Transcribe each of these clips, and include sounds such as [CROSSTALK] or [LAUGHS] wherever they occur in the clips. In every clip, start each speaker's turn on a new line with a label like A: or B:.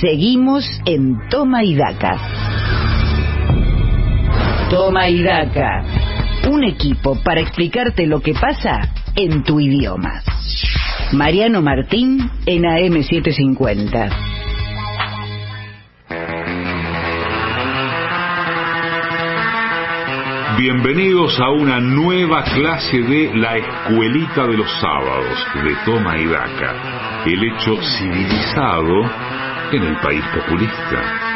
A: Seguimos en Toma y Daca. Toma y Daca. Un equipo para explicarte lo que pasa en tu idioma. Mariano Martín en AM750.
B: Bienvenidos a una nueva clase de La Escuelita de los Sábados de Toma y Daca, el hecho civilizado en el país populista.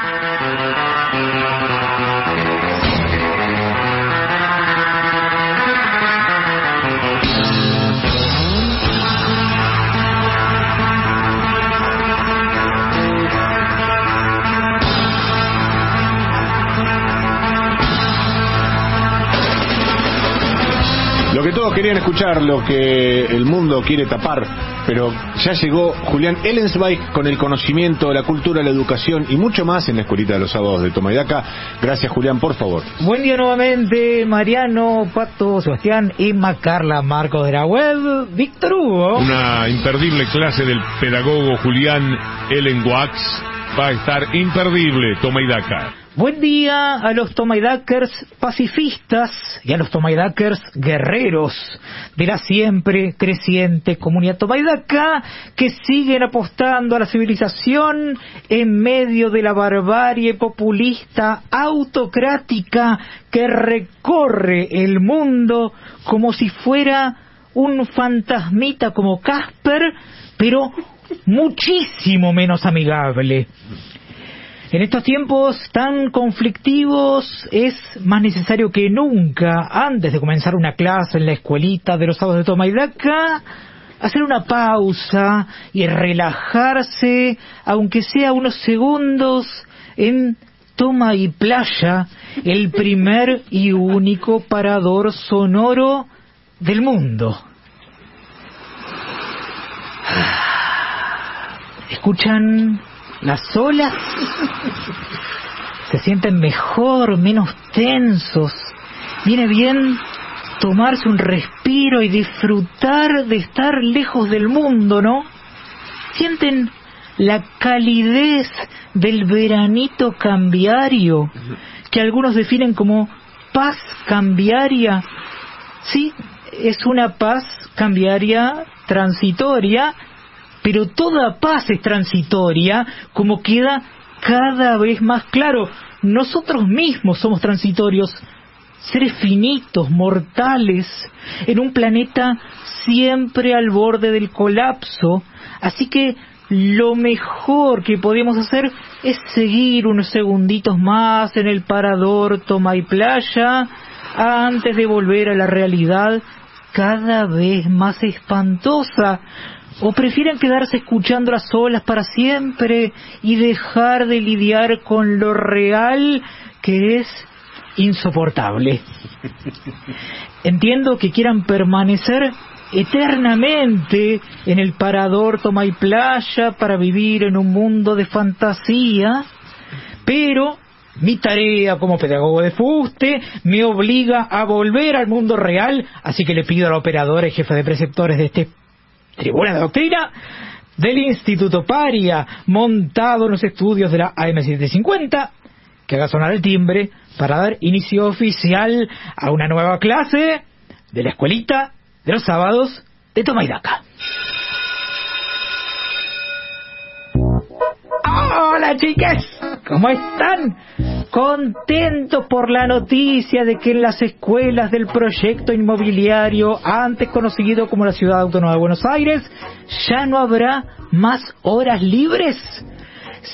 C: Todos querían escuchar, lo que el mundo quiere tapar, pero ya llegó Julián Ellensweig con el conocimiento, la cultura, la educación y mucho más en la Escuelita de los Sábados de Tomayaca. Gracias Julián, por favor.
D: Buen día nuevamente, Mariano, Pato, Sebastián, Emma, Carla, Marco de la web, Víctor Hugo.
E: Una imperdible clase del pedagogo Julián Ellenwax va a estar imperdible, toma.
D: Buen día a los Tomaidakers pacifistas y a los Tomaidakers guerreros de la siempre creciente comunidad Tomaidaka que siguen apostando a la civilización en medio de la barbarie populista autocrática que recorre el mundo como si fuera un fantasmita como Casper, pero muchísimo menos amigable. En estos tiempos tan conflictivos es más necesario que nunca, antes de comenzar una clase en la escuelita de los sábados de Toma y Daca, hacer una pausa y relajarse, aunque sea unos segundos, en Toma y Playa, el primer y único parador sonoro del mundo. ¿Escuchan las olas? Se sienten mejor, menos tensos. Viene bien tomarse un respiro y disfrutar de estar lejos del mundo, ¿no? Sienten la calidez del veranito cambiario, que algunos definen como paz cambiaria. Sí, es una paz cambiaria transitoria pero toda paz es transitoria, como queda cada vez más claro. Nosotros mismos somos transitorios, seres finitos, mortales, en un planeta siempre al borde del colapso. Así que lo mejor que podemos hacer es seguir unos segunditos más en el parador toma y playa antes de volver a la realidad cada vez más espantosa ¿O prefieren quedarse escuchando las olas para siempre y dejar de lidiar con lo real que es insoportable? [LAUGHS] Entiendo que quieran permanecer eternamente en el parador toma y playa para vivir en un mundo de fantasía, pero mi tarea como pedagogo de fuste me obliga a volver al mundo real, así que le pido al operador y jefe de preceptores de este Tribuna de Doctrina del Instituto Paria, montado en los estudios de la AM750, que haga sonar el timbre para dar inicio oficial a una nueva clase de la escuelita de los sábados de Tomaidaca. Hola chicas, ¿cómo están? Contentos por la noticia de que en las escuelas del proyecto inmobiliario, antes conocido como la Ciudad Autónoma de Buenos Aires, ya no habrá más horas libres.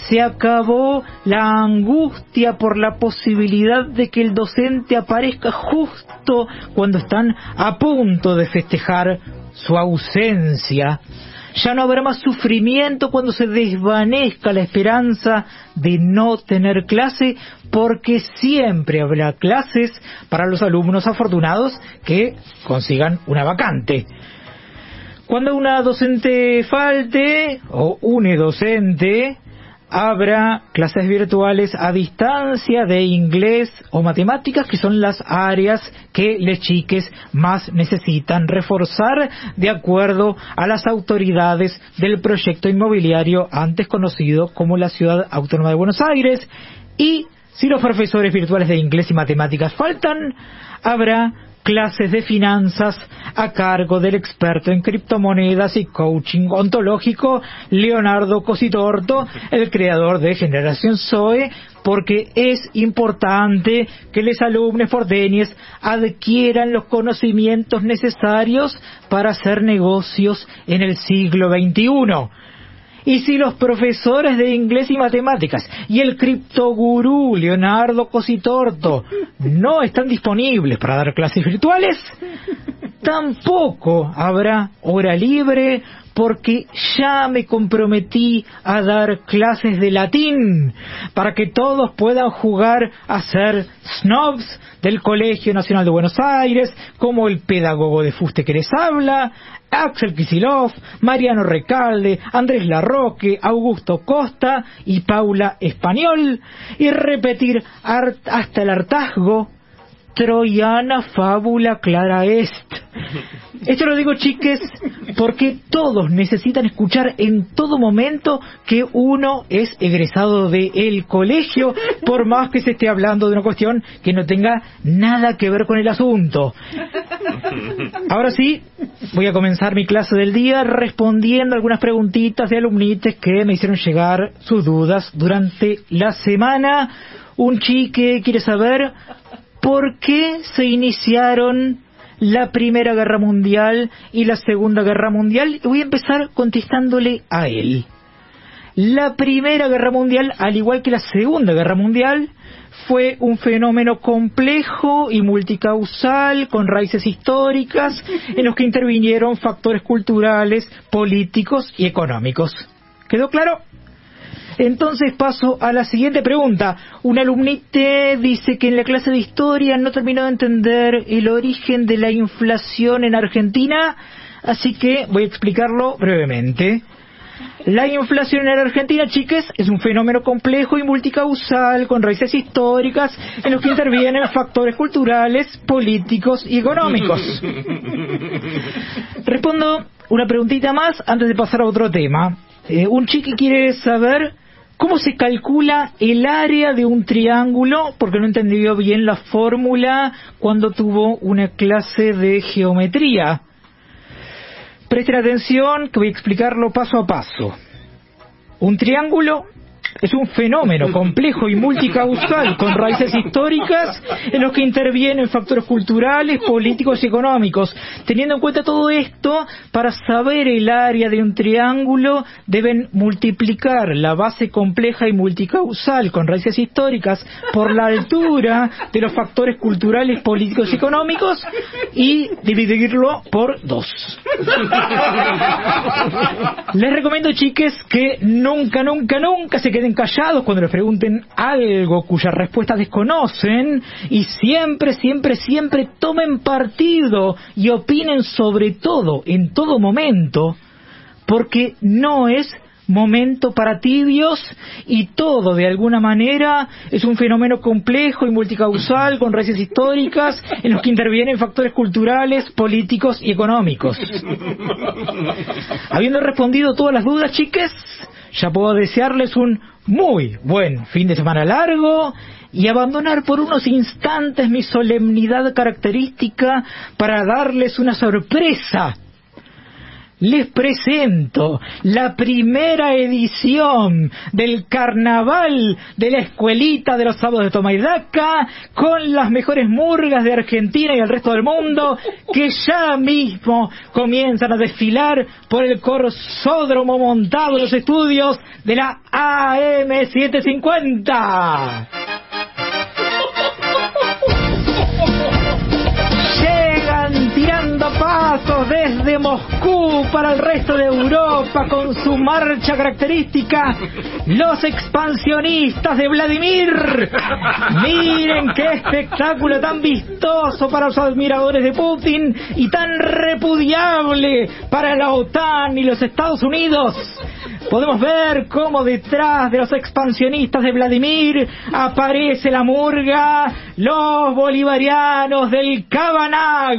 D: Se acabó la angustia por la posibilidad de que el docente aparezca justo cuando están a punto de festejar su ausencia ya no habrá más sufrimiento cuando se desvanezca la esperanza de no tener clase, porque siempre habrá clases para los alumnos afortunados que consigan una vacante. Cuando una docente falte, o une docente, habrá clases virtuales a distancia de inglés o matemáticas, que son las áreas que les chiques más necesitan reforzar de acuerdo a las autoridades del proyecto inmobiliario antes conocido como la Ciudad Autónoma de Buenos Aires. Y si los profesores virtuales de inglés y matemáticas faltan, habrá clases de finanzas a cargo del experto en criptomonedas y coaching ontológico Leonardo Cositorto, el creador de Generación Zoe, porque es importante que los alumnos fordeñes adquieran los conocimientos necesarios para hacer negocios en el siglo XXI. Y si los profesores de inglés y matemáticas y el criptogurú Leonardo Cositorto no están disponibles para dar clases virtuales, tampoco habrá hora libre porque ya me comprometí a dar clases de latín para que todos puedan jugar a ser snobs del Colegio Nacional de Buenos Aires, como el pedagogo de Fuste que les habla, Axel Kisilov, Mariano Recalde, Andrés Larroque, Augusto Costa y Paula Español, y repetir hasta el hartazgo Troyana fábula clara est. [LAUGHS] Esto lo digo, chiques, porque todos necesitan escuchar en todo momento que uno es egresado del colegio, por más que se esté hablando de una cuestión que no tenga nada que ver con el asunto. Ahora sí, voy a comenzar mi clase del día respondiendo algunas preguntitas de alumnites que me hicieron llegar sus dudas durante la semana. Un chique quiere saber por qué se iniciaron la Primera Guerra Mundial y la Segunda Guerra Mundial. Voy a empezar contestándole a él. La Primera Guerra Mundial, al igual que la Segunda Guerra Mundial, fue un fenómeno complejo y multicausal, con raíces históricas, en los que intervinieron factores culturales, políticos y económicos. ¿Quedó claro? Entonces paso a la siguiente pregunta. Un alumnite dice que en la clase de historia no terminó de entender el origen de la inflación en Argentina, así que voy a explicarlo brevemente. La inflación en Argentina, chiques, es un fenómeno complejo y multicausal con raíces históricas en los que intervienen factores culturales, políticos y económicos. Respondo una preguntita más antes de pasar a otro tema. Eh, un chique quiere saber ¿Cómo se calcula el área de un triángulo? Porque no entendió bien la fórmula cuando tuvo una clase de geometría. Presten atención que voy a explicarlo paso a paso. Un triángulo es un fenómeno complejo y multicausal con raíces históricas en los que intervienen factores culturales, políticos y económicos. Teniendo en cuenta todo esto, para saber el área de un triángulo deben multiplicar la base compleja y multicausal con raíces históricas por la altura de los factores culturales, políticos y económicos y dividirlo por dos. Les recomiendo, chiques, que nunca, nunca, nunca se queden callados cuando les pregunten algo cuya respuesta desconocen y siempre, siempre, siempre tomen partido y opinen sobre todo, en todo momento, porque no es momento para tibios y todo de alguna manera es un fenómeno complejo y multicausal con raíces históricas en los que intervienen factores culturales, políticos y económicos. Habiendo respondido todas las dudas, chiques, ya puedo desearles un muy buen fin de semana largo y abandonar por unos instantes mi solemnidad característica para darles una sorpresa. Les presento la primera edición del carnaval de la escuelita de los sábados de Tomaidaca con las mejores murgas de Argentina y el resto del mundo que ya mismo comienzan a desfilar por el corsódromo montado en los estudios de la AM750 tirando pasos desde Moscú para el resto de Europa con su marcha característica, los expansionistas de Vladimir. Miren qué espectáculo tan vistoso para los admiradores de Putin y tan repudiable para la OTAN y los Estados Unidos. Podemos ver cómo detrás de los expansionistas de Vladimir aparece la murga, los bolivarianos del Cabanag,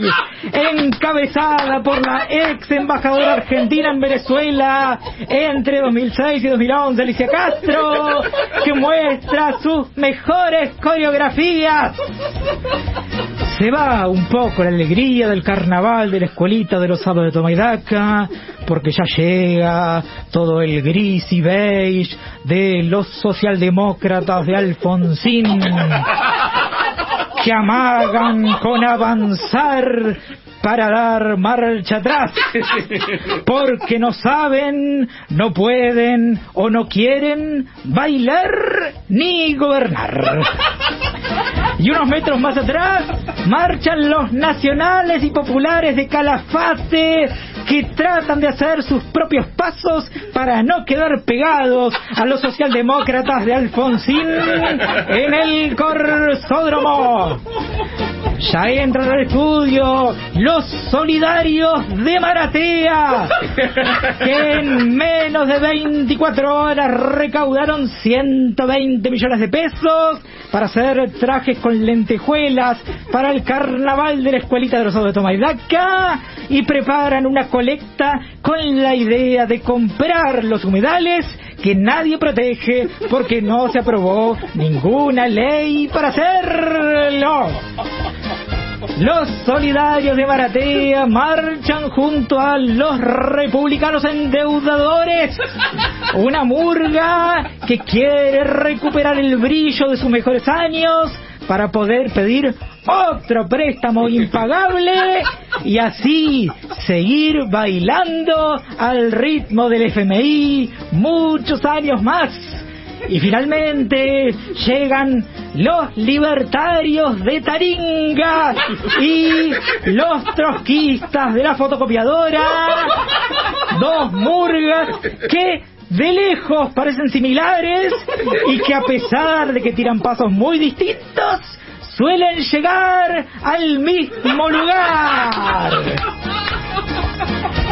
D: encabezada por la ex embajadora argentina en Venezuela entre 2006 y 2011, Alicia Castro, que muestra sus mejores coreografías. Se va un poco la alegría del carnaval de la escuelita de los sábados de Tomaidaca, porque ya llega todo el gris y beige de los socialdemócratas de Alfonsín, que amagan con avanzar para dar marcha atrás, porque no saben, no pueden o no quieren bailar ni gobernar. Y unos metros más atrás marchan los nacionales y populares de Calafate que tratan de hacer sus propios pasos para no quedar pegados a los socialdemócratas de Alfonsín en el Corsódromo. Ya entran al estudio los solidarios de Maratea, que en menos de 24 horas recaudaron 120 millones de pesos para hacer trajes con lentejuelas para el carnaval de la escuelita de los de Tomaidaca y preparan una colecta con la idea de comprar los humedales que nadie protege porque no se aprobó ninguna ley para hacerlo. Los solidarios de Maratea marchan junto a los republicanos endeudadores. Una murga que quiere recuperar el brillo de sus mejores años para poder pedir otro préstamo impagable y así seguir bailando al ritmo del FMI muchos años más. Y finalmente llegan los libertarios de Taringa y los trotskistas de la fotocopiadora, dos murgas que de lejos parecen similares y que a pesar de que tiran pasos muy distintos, suelen llegar al mismo lugar.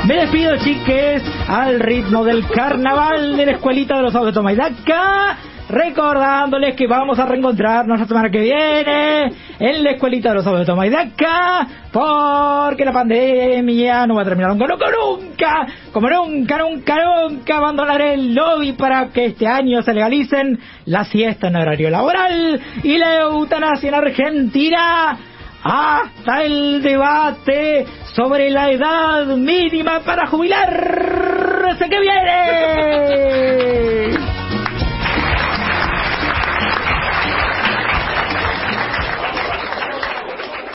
D: Me despido, chiques, al ritmo del carnaval de la escuelita de los de Tomaidaca recordándoles que vamos a reencontrarnos la semana que viene en la escuelita de los sábados de Toma y Daca, porque la pandemia no va a terminar nunca, nunca, nunca, como nunca, nunca, nunca abandonaré el lobby para que este año se legalicen la siesta en horario laboral y la eutanasia en Argentina hasta el debate sobre la edad mínima para jubilarse que viene.